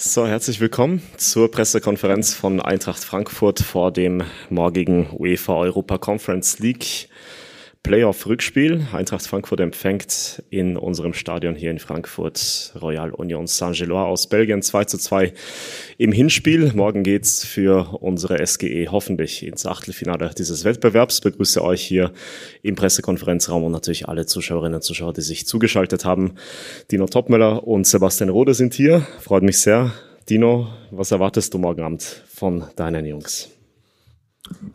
So, herzlich willkommen zur Pressekonferenz von Eintracht Frankfurt vor dem morgigen UEFA Europa Conference League Playoff-Rückspiel. Eintracht Frankfurt empfängt in unserem Stadion hier in Frankfurt Royal Union Saint-Gilloise aus Belgien 2 zu 2 im Hinspiel. Morgen geht's für unsere SGE hoffentlich ins Achtelfinale dieses Wettbewerbs. begrüße euch hier im Pressekonferenzraum und natürlich alle Zuschauerinnen und Zuschauer, die sich zugeschaltet haben. Dino Topmöller und Sebastian Rode sind hier. Freut mich sehr. Dino, was erwartest du morgen Abend von deinen Jungs?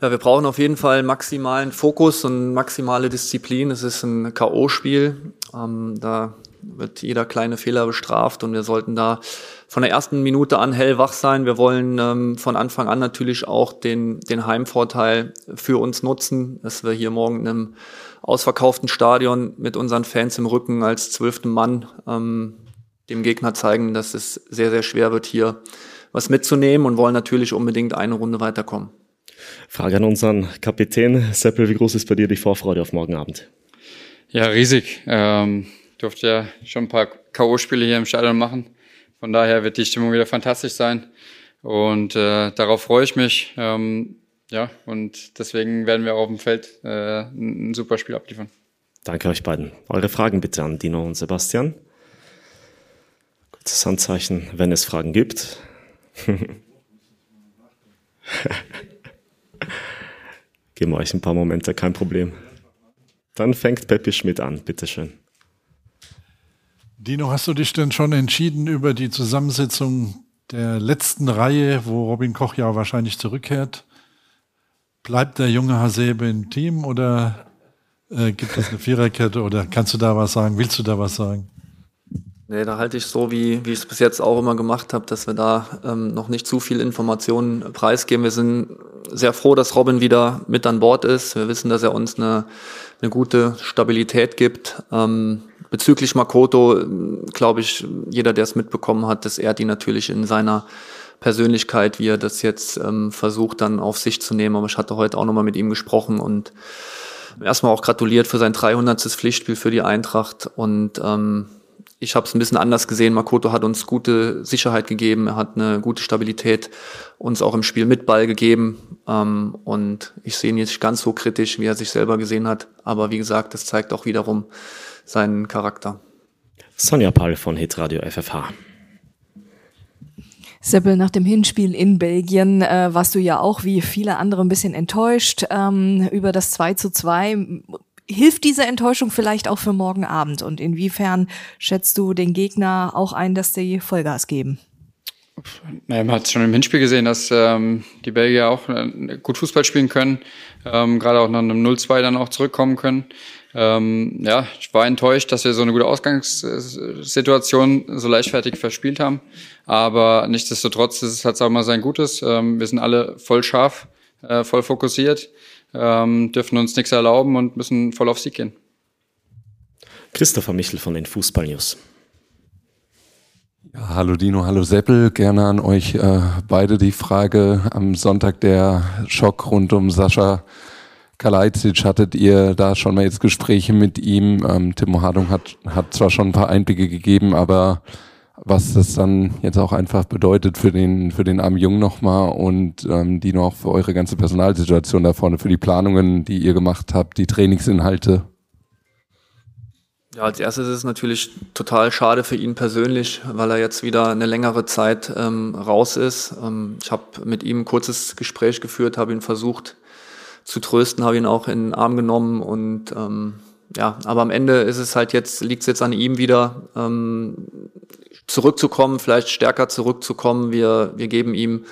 Ja, wir brauchen auf jeden Fall maximalen Fokus und maximale Disziplin. Es ist ein K.O.-Spiel. Ähm, da wird jeder kleine Fehler bestraft und wir sollten da von der ersten Minute an hellwach sein. Wir wollen ähm, von Anfang an natürlich auch den, den Heimvorteil für uns nutzen, dass wir hier morgen in einem ausverkauften Stadion mit unseren Fans im Rücken als zwölften Mann ähm, dem Gegner zeigen, dass es sehr, sehr schwer wird, hier was mitzunehmen und wollen natürlich unbedingt eine Runde weiterkommen. Frage an unseren Kapitän. Seppel, wie groß ist bei dir die Vorfreude auf morgen Abend? Ja, riesig. Ähm, durfte ja schon ein paar K.O.-Spiele hier im Stadion machen. Von daher wird die Stimmung wieder fantastisch sein. Und äh, darauf freue ich mich. Ähm, ja, und deswegen werden wir auf dem Feld äh, ein super Spiel abliefern. Danke euch beiden. Eure Fragen bitte an Dino und Sebastian. Kurzes Handzeichen, wenn es Fragen gibt. Geben wir euch ein paar Momente, kein Problem. Dann fängt Peppi Schmidt an, bitteschön. Dino, hast du dich denn schon entschieden über die Zusammensetzung der letzten Reihe, wo Robin Koch ja wahrscheinlich zurückkehrt? Bleibt der junge Hasebe im Team oder äh, gibt es eine Viererkette oder kannst du da was sagen? Willst du da was sagen? Nee, da halte ich so, wie, wie ich es bis jetzt auch immer gemacht habe, dass wir da ähm, noch nicht zu viel Informationen preisgeben. Wir sind sehr froh, dass Robin wieder mit an Bord ist. Wir wissen, dass er uns eine, eine gute Stabilität gibt. Ähm, bezüglich Makoto, glaube ich, jeder, der es mitbekommen hat, dass er die natürlich in seiner Persönlichkeit, wie er das jetzt ähm, versucht, dann auf sich zu nehmen. Aber ich hatte heute auch nochmal mit ihm gesprochen und erstmal auch gratuliert für sein 300. Pflichtspiel für die Eintracht und ähm, ich habe es ein bisschen anders gesehen. Makoto hat uns gute Sicherheit gegeben, er hat eine gute Stabilität uns auch im Spiel mit Ball gegeben. Ähm, und ich sehe ihn jetzt nicht ganz so kritisch, wie er sich selber gesehen hat. Aber wie gesagt, das zeigt auch wiederum seinen Charakter. Sonja Paul von Hitradio FFH. Seppel, nach dem Hinspiel in Belgien äh, warst du ja auch wie viele andere ein bisschen enttäuscht ähm, über das 2 zu 2 hilft diese Enttäuschung vielleicht auch für morgen Abend? Und inwiefern schätzt du den Gegner auch ein, dass die Vollgas geben? Naja, man hat schon im Hinspiel gesehen, dass ähm, die Belgier auch äh, gut Fußball spielen können, ähm, gerade auch nach einem 0-2 dann auch zurückkommen können. Ähm, ja, ich war enttäuscht, dass wir so eine gute Ausgangssituation so leichtfertig verspielt haben. Aber nichtsdestotrotz ist es auch mal sein Gutes. Ähm, wir sind alle voll scharf, äh, voll fokussiert ähm, dürfen uns nichts erlauben und müssen voll auf Sieg gehen. Christopher Michel von den Fußball News. Ja, hallo Dino, hallo Seppel. Gerne an euch äh, beide die Frage. Am Sonntag der Schock rund um Sascha Kalajdzic. Hattet ihr da schon mal jetzt Gespräche mit ihm? Ähm, Timo Hardung hat, hat zwar schon ein paar Einblicke gegeben, aber was das dann jetzt auch einfach bedeutet für den, für den armen Jungen nochmal und ähm, die noch für eure ganze Personalsituation da vorne, für die Planungen, die ihr gemacht habt, die Trainingsinhalte. Ja, als erstes ist es natürlich total schade für ihn persönlich, weil er jetzt wieder eine längere Zeit ähm, raus ist. Ähm, ich habe mit ihm ein kurzes Gespräch geführt, habe ihn versucht zu trösten, habe ihn auch in den Arm genommen und ähm, ja, aber am Ende ist es halt jetzt, liegt es jetzt an ihm wieder, ähm, zurückzukommen, vielleicht stärker zurückzukommen. Wir, wir geben ihm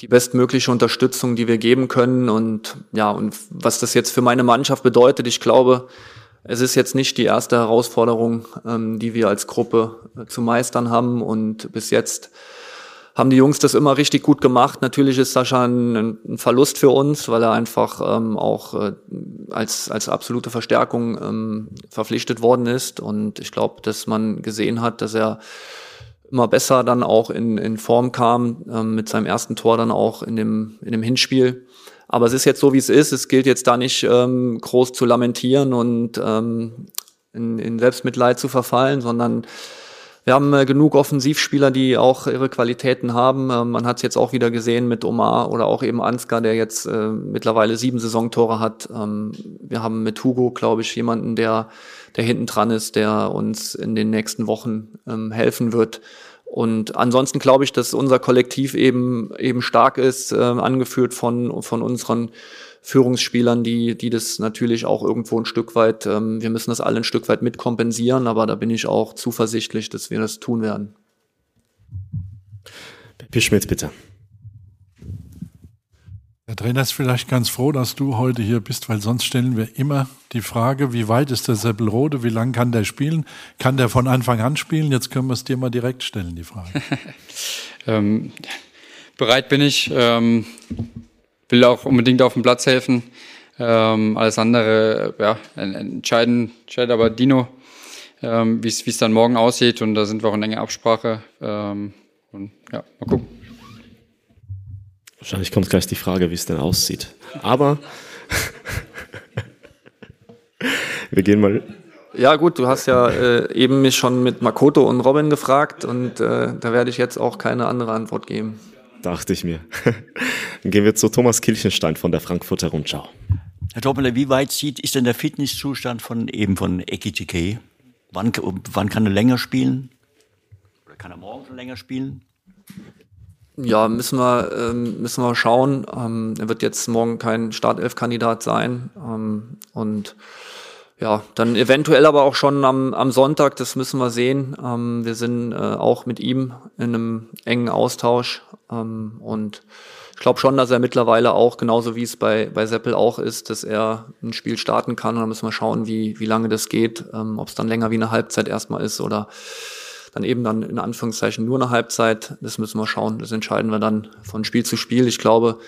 die bestmögliche Unterstützung, die wir geben können. Und ja, und was das jetzt für meine Mannschaft bedeutet, ich glaube, es ist jetzt nicht die erste Herausforderung, ähm, die wir als Gruppe äh, zu meistern haben. Und bis jetzt haben die Jungs das immer richtig gut gemacht. Natürlich ist Sascha ein, ein Verlust für uns, weil er einfach ähm, auch äh, als, als absolute Verstärkung ähm, verpflichtet worden ist. Und ich glaube, dass man gesehen hat, dass er immer besser dann auch in, in Form kam, ähm, mit seinem ersten Tor dann auch in dem, in dem Hinspiel. Aber es ist jetzt so, wie es ist. Es gilt jetzt da nicht ähm, groß zu lamentieren und ähm, in, in Selbstmitleid zu verfallen, sondern wir haben äh, genug Offensivspieler, die auch ihre Qualitäten haben. Ähm, man hat es jetzt auch wieder gesehen mit Omar oder auch eben Ansgar, der jetzt äh, mittlerweile sieben Saisontore hat. Ähm, wir haben mit Hugo, glaube ich, jemanden, der, der hinten dran ist, der uns in den nächsten Wochen ähm, helfen wird. Und ansonsten glaube ich, dass unser Kollektiv eben eben stark ist, äh, angeführt von von unseren Führungsspielern, die, die das natürlich auch irgendwo ein Stück weit, ähm, wir müssen das alle ein Stück weit mitkompensieren, aber da bin ich auch zuversichtlich, dass wir das tun werden. Peppi Schmidt, bitte. Der Trainer ist vielleicht ganz froh, dass du heute hier bist, weil sonst stellen wir immer die Frage, wie weit ist der Seppelrode, wie lang kann der spielen? Kann der von Anfang an spielen? Jetzt können wir es dir mal direkt stellen, die Frage. ähm, bereit bin ich. Ähm, will auch unbedingt auf dem Platz helfen. Ähm, alles andere, ja, entscheiden, entscheidet aber Dino, ähm, wie es dann morgen aussieht. Und da sind wir auch in enger Absprache. Ähm, und ja, mal gucken. Wahrscheinlich kommt gleich die Frage, wie es denn aussieht. Aber wir gehen mal. Ja gut, du hast ja äh, eben mich schon mit Makoto und Robin gefragt und äh, da werde ich jetzt auch keine andere Antwort geben. Dachte ich mir. Dann gehen wir zu Thomas Kilchenstein von der Frankfurter Rundschau. Herr Doppler, wie weit sieht, ist denn der Fitnesszustand von eben von Ekitike? Wann, wann kann er länger spielen? Oder kann er morgen schon länger spielen? Ja, müssen wir, ähm, müssen wir schauen. Ähm, er wird jetzt morgen kein Startelf-Kandidat sein. Ähm, und ja, dann eventuell aber auch schon am, am Sonntag, das müssen wir sehen. Wir sind äh, auch mit ihm in einem engen Austausch und ich glaube schon, dass er mittlerweile auch, genauso wie es bei, bei Seppel auch ist, dass er ein Spiel starten kann. Und dann müssen wir schauen, wie, wie lange das geht, ähm, ob es dann länger wie eine Halbzeit erstmal ist oder dann eben dann in Anführungszeichen nur eine Halbzeit. Das müssen wir schauen. Das entscheiden wir dann von Spiel zu Spiel. Ich glaube,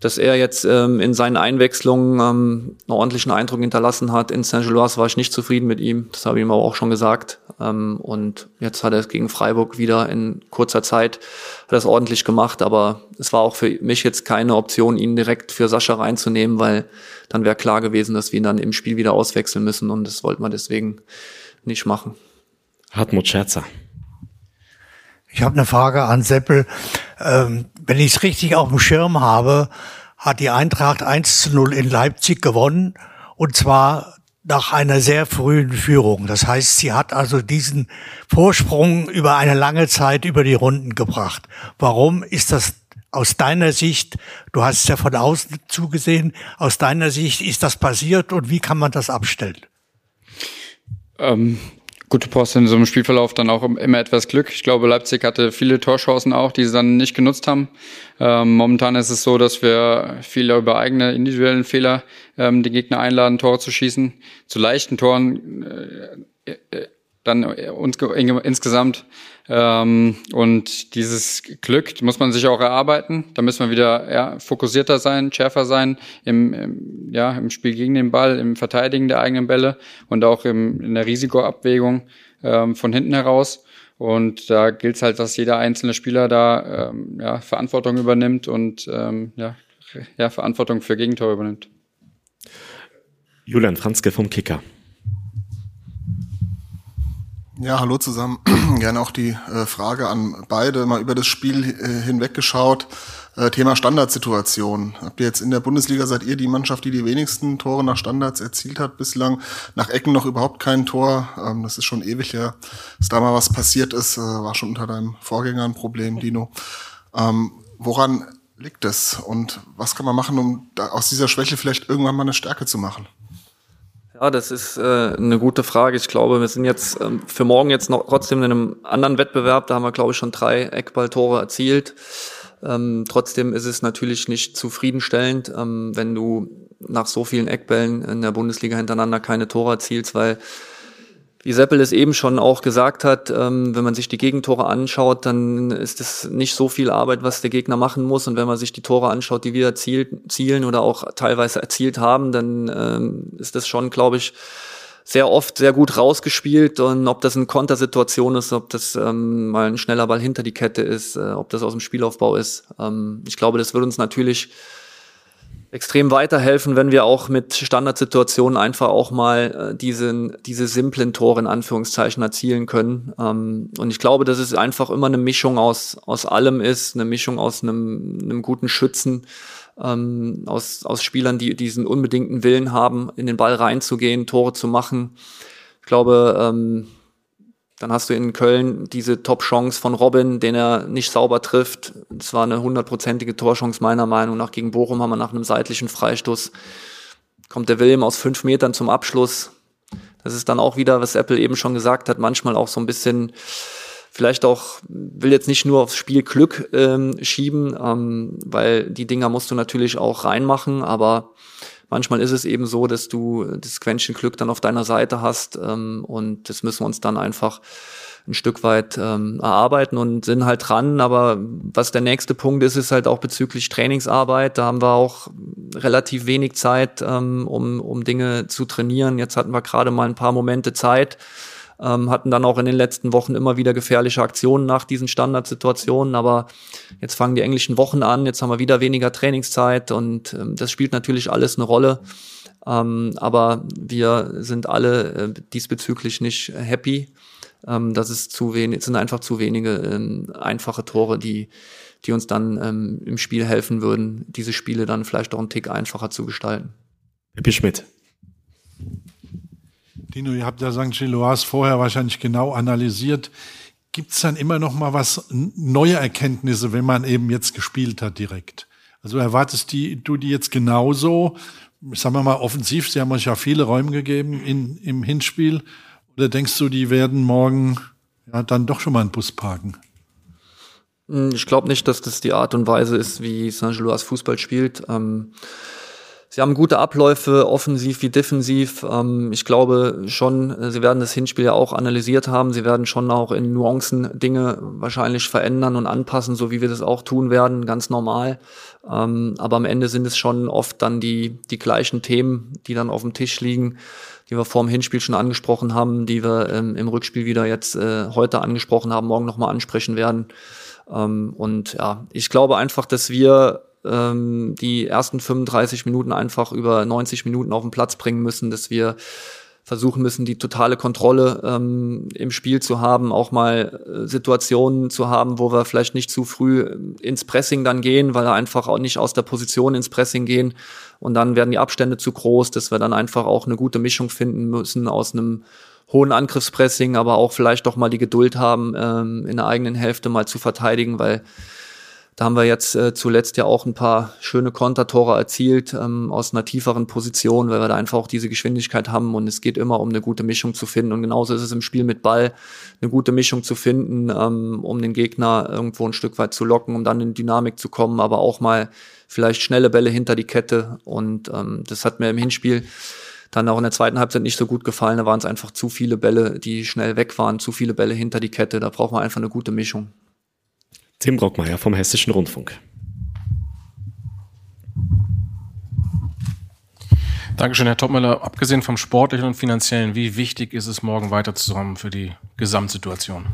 dass er jetzt ähm, in seinen Einwechslungen ähm, einen ordentlichen Eindruck hinterlassen hat. In Saint-Gilloise war ich nicht zufrieden mit ihm, das habe ich ihm aber auch schon gesagt. Ähm, und jetzt hat er es gegen Freiburg wieder in kurzer Zeit hat er es ordentlich gemacht, aber es war auch für mich jetzt keine Option, ihn direkt für Sascha reinzunehmen, weil dann wäre klar gewesen, dass wir ihn dann im Spiel wieder auswechseln müssen und das wollten wir deswegen nicht machen. Hartmut Scherzer. Ich habe eine Frage an Seppel. Ähm, wenn ich es richtig auf dem Schirm habe, hat die Eintracht 1 zu 0 in Leipzig gewonnen. Und zwar nach einer sehr frühen Führung. Das heißt, sie hat also diesen Vorsprung über eine lange Zeit über die Runden gebracht. Warum ist das aus deiner Sicht, du hast es ja von außen zugesehen, aus deiner Sicht ist das passiert und wie kann man das abstellen? Ähm, gute Post in so einem Spielverlauf dann auch immer etwas Glück. Ich glaube, Leipzig hatte viele Torchancen auch, die sie dann nicht genutzt haben. Ähm, momentan ist es so, dass wir viel über eigene individuellen Fehler ähm, die Gegner einladen, Tore zu schießen. Zu leichten Toren äh, äh, dann uns, insgesamt. Ähm, und dieses Glück muss man sich auch erarbeiten. Da müssen wir wieder ja, fokussierter sein, schärfer sein im, im, ja, im Spiel gegen den Ball, im Verteidigen der eigenen Bälle und auch im, in der Risikoabwägung ähm, von hinten heraus. Und da gilt es halt, dass jeder einzelne Spieler da ähm, ja, Verantwortung übernimmt und ähm, ja, ja, Verantwortung für Gegentore übernimmt. Julian Franzke vom Kicker. Ja, hallo zusammen. Gerne auch die äh, Frage an beide, mal über das Spiel äh, hinweggeschaut. Äh, Thema Standardsituation. Habt ihr jetzt in der Bundesliga, seid ihr die Mannschaft, die die wenigsten Tore nach Standards erzielt hat bislang? Nach Ecken noch überhaupt kein Tor. Ähm, das ist schon ewig her, dass da mal was passiert ist. Äh, war schon unter deinem Vorgänger ein Problem, Dino. Ähm, woran liegt es? Und was kann man machen, um aus dieser Schwäche vielleicht irgendwann mal eine Stärke zu machen? Ja, das ist äh, eine gute Frage. Ich glaube, wir sind jetzt ähm, für morgen jetzt noch trotzdem in einem anderen Wettbewerb. Da haben wir, glaube ich, schon drei Eckballtore erzielt. Ähm, trotzdem ist es natürlich nicht zufriedenstellend, ähm, wenn du nach so vielen Eckbällen in der Bundesliga hintereinander keine Tore erzielst, weil wie Seppel es eben schon auch gesagt hat, ähm, wenn man sich die Gegentore anschaut, dann ist es nicht so viel Arbeit, was der Gegner machen muss. Und wenn man sich die Tore anschaut, die wir erzielt, zielen oder auch teilweise erzielt haben, dann ähm, ist das schon, glaube ich, sehr oft sehr gut rausgespielt. Und ob das eine Kontersituation ist, ob das ähm, mal ein schneller Ball hinter die Kette ist, äh, ob das aus dem Spielaufbau ist. Ich glaube, das wird uns natürlich extrem weiterhelfen, wenn wir auch mit Standardsituationen einfach auch mal äh, diese, diese simplen Tore in Anführungszeichen erzielen können. Ähm, und ich glaube, dass es einfach immer eine Mischung aus, aus allem ist, eine Mischung aus einem, einem guten Schützen, ähm, aus, aus Spielern, die diesen unbedingten Willen haben, in den Ball reinzugehen, Tore zu machen. Ich glaube, ähm, dann hast du in Köln diese Top-Chance von Robin, den er nicht sauber trifft. Es war eine hundertprozentige Torchance meiner Meinung nach. Gegen Bochum haben wir nach einem seitlichen Freistoß, kommt der William aus fünf Metern zum Abschluss. Das ist dann auch wieder, was Apple eben schon gesagt hat, manchmal auch so ein bisschen, vielleicht auch, will jetzt nicht nur aufs Spiel Glück ähm, schieben, ähm, weil die Dinger musst du natürlich auch reinmachen, aber manchmal ist es eben so, dass du das Quäntchen Glück dann auf deiner Seite hast ähm, und das müssen wir uns dann einfach ein Stück weit ähm, erarbeiten und sind halt dran. Aber was der nächste Punkt ist, ist halt auch bezüglich Trainingsarbeit. Da haben wir auch relativ wenig Zeit, ähm, um, um Dinge zu trainieren. Jetzt hatten wir gerade mal ein paar Momente Zeit ähm, hatten dann auch in den letzten Wochen immer wieder gefährliche Aktionen nach diesen Standardsituationen, aber jetzt fangen die englischen Wochen an, jetzt haben wir wieder weniger Trainingszeit und ähm, das spielt natürlich alles eine Rolle. Ähm, aber wir sind alle äh, diesbezüglich nicht happy. Ähm, das ist zu wenig, sind einfach zu wenige ähm, einfache Tore, die, die uns dann ähm, im Spiel helfen würden, diese Spiele dann vielleicht auch einen Tick einfacher zu gestalten. Pippi Schmidt. Dino, ihr habt ja St. Gilloise vorher wahrscheinlich genau analysiert. Gibt es dann immer noch mal was, neue Erkenntnisse, wenn man eben jetzt gespielt hat direkt? Also erwartest die, du die jetzt genauso, sagen wir mal offensiv, sie haben euch ja viele Räume gegeben in, im Hinspiel, oder denkst du, die werden morgen ja, dann doch schon mal einen Bus parken? Hm, ich glaube nicht, dass das die Art und Weise ist, wie St. Gilloise Fußball spielt. Ähm Sie haben gute Abläufe, offensiv wie defensiv. Ähm, ich glaube schon, äh, Sie werden das Hinspiel ja auch analysiert haben. Sie werden schon auch in Nuancen Dinge wahrscheinlich verändern und anpassen, so wie wir das auch tun werden, ganz normal. Ähm, aber am Ende sind es schon oft dann die, die gleichen Themen, die dann auf dem Tisch liegen, die wir vor dem Hinspiel schon angesprochen haben, die wir ähm, im Rückspiel wieder jetzt äh, heute angesprochen haben, morgen nochmal ansprechen werden. Ähm, und ja, ich glaube einfach, dass wir ähm, die ersten 35 Minuten einfach über 90 Minuten auf den Platz bringen müssen, dass wir versuchen müssen, die totale Kontrolle ähm, im Spiel zu haben, auch mal äh, Situationen zu haben, wo wir vielleicht nicht zu früh ins Pressing dann gehen, weil wir einfach auch nicht aus der Position ins Pressing gehen. Und dann werden die Abstände zu groß, dass wir dann einfach auch eine gute Mischung finden müssen aus einem hohen Angriffspressing, aber auch vielleicht doch mal die Geduld haben, ähm, in der eigenen Hälfte mal zu verteidigen, weil da haben wir jetzt äh, zuletzt ja auch ein paar schöne Kontertore erzielt ähm, aus einer tieferen Position, weil wir da einfach auch diese Geschwindigkeit haben und es geht immer um eine gute Mischung zu finden. Und genauso ist es im Spiel mit Ball, eine gute Mischung zu finden, ähm, um den Gegner irgendwo ein Stück weit zu locken, um dann in Dynamik zu kommen, aber auch mal vielleicht schnelle Bälle hinter die Kette. Und ähm, das hat mir im Hinspiel dann auch in der zweiten Halbzeit nicht so gut gefallen. Da waren es einfach zu viele Bälle, die schnell weg waren, zu viele Bälle hinter die Kette. Da braucht man einfach eine gute Mischung. Tim Brockmeier vom Hessischen Rundfunk. Dankeschön, Herr Topmüller. Abgesehen vom sportlichen und finanziellen, wie wichtig ist es, morgen weiterzukommen für die Gesamtsituation?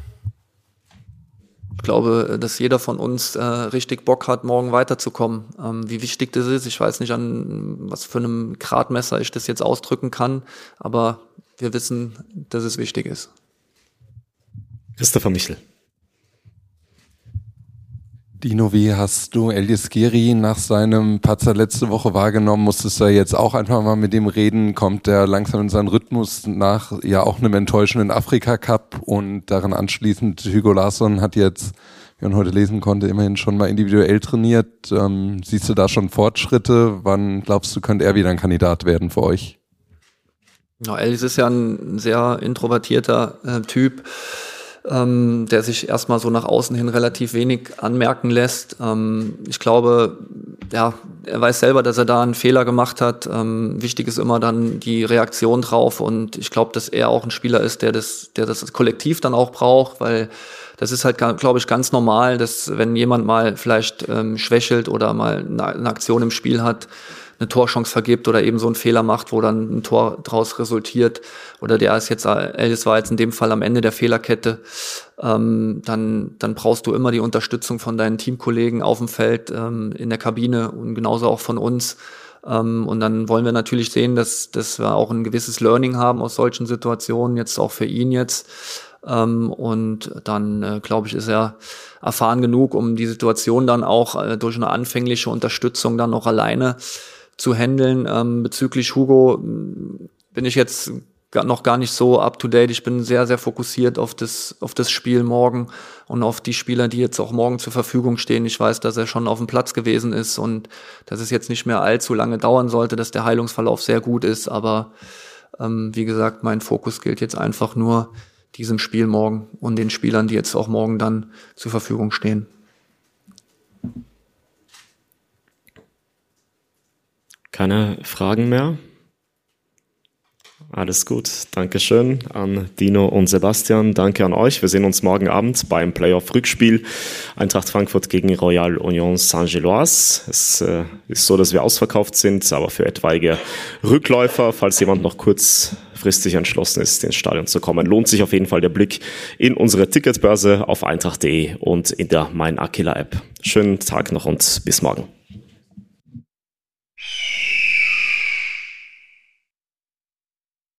Ich glaube, dass jeder von uns äh, richtig Bock hat, morgen weiterzukommen. Ähm, wie wichtig das ist, ich weiß nicht, an was für einem Gradmesser ich das jetzt ausdrücken kann, aber wir wissen, dass es wichtig ist. Christopher Michel. Dino, wie hast du Elias Giri nach seinem Patzer letzte Woche wahrgenommen? Musstest du jetzt auch einfach mal mit ihm reden? Kommt der langsam in seinen Rhythmus nach ja auch einem enttäuschenden Afrika Cup und daran anschließend Hugo Larsson hat jetzt, wie man heute lesen konnte, immerhin schon mal individuell trainiert. Ähm, siehst du da schon Fortschritte? Wann glaubst du, könnte er wieder ein Kandidat werden für euch? Ja, Elias ist ja ein sehr introvertierter äh, Typ ähm, der sich erstmal so nach außen hin relativ wenig anmerken lässt. Ähm, ich glaube, ja, er weiß selber, dass er da einen Fehler gemacht hat. Ähm, wichtig ist immer dann die Reaktion drauf und ich glaube, dass er auch ein Spieler ist, der das, der das Kollektiv dann auch braucht, weil das ist halt, glaube ich, ganz normal, dass wenn jemand mal vielleicht ähm, schwächelt oder mal eine Aktion im Spiel hat, eine Torchance vergibt oder eben so einen Fehler macht, wo dann ein Tor draus resultiert oder der ist jetzt, Ellis war jetzt in dem Fall am Ende der Fehlerkette, ähm, dann, dann brauchst du immer die Unterstützung von deinen Teamkollegen auf dem Feld, ähm, in der Kabine und genauso auch von uns. Ähm, und dann wollen wir natürlich sehen, dass, dass wir auch ein gewisses Learning haben aus solchen Situationen, jetzt auch für ihn jetzt. Ähm, und dann, äh, glaube ich, ist er erfahren genug, um die Situation dann auch äh, durch eine anfängliche Unterstützung dann noch alleine zu handeln. Ähm, bezüglich Hugo bin ich jetzt noch gar nicht so up to date. Ich bin sehr, sehr fokussiert auf das, auf das Spiel morgen und auf die Spieler, die jetzt auch morgen zur Verfügung stehen. Ich weiß, dass er schon auf dem Platz gewesen ist und dass es jetzt nicht mehr allzu lange dauern sollte, dass der Heilungsverlauf sehr gut ist. Aber ähm, wie gesagt, mein Fokus gilt jetzt einfach nur diesem Spiel morgen und den Spielern, die jetzt auch morgen dann zur Verfügung stehen. Keine Fragen mehr? Alles gut, Dankeschön an Dino und Sebastian. Danke an euch. Wir sehen uns morgen Abend beim Playoff-Rückspiel Eintracht Frankfurt gegen Royal Union Saint-Gilloise. Es äh, ist so, dass wir ausverkauft sind, aber für etwaige Rückläufer, falls jemand noch kurzfristig entschlossen ist, ins Stadion zu kommen, lohnt sich auf jeden Fall der Blick in unsere Ticketbörse auf eintracht.de und in der Mein Aquila App. Schönen Tag noch und bis morgen.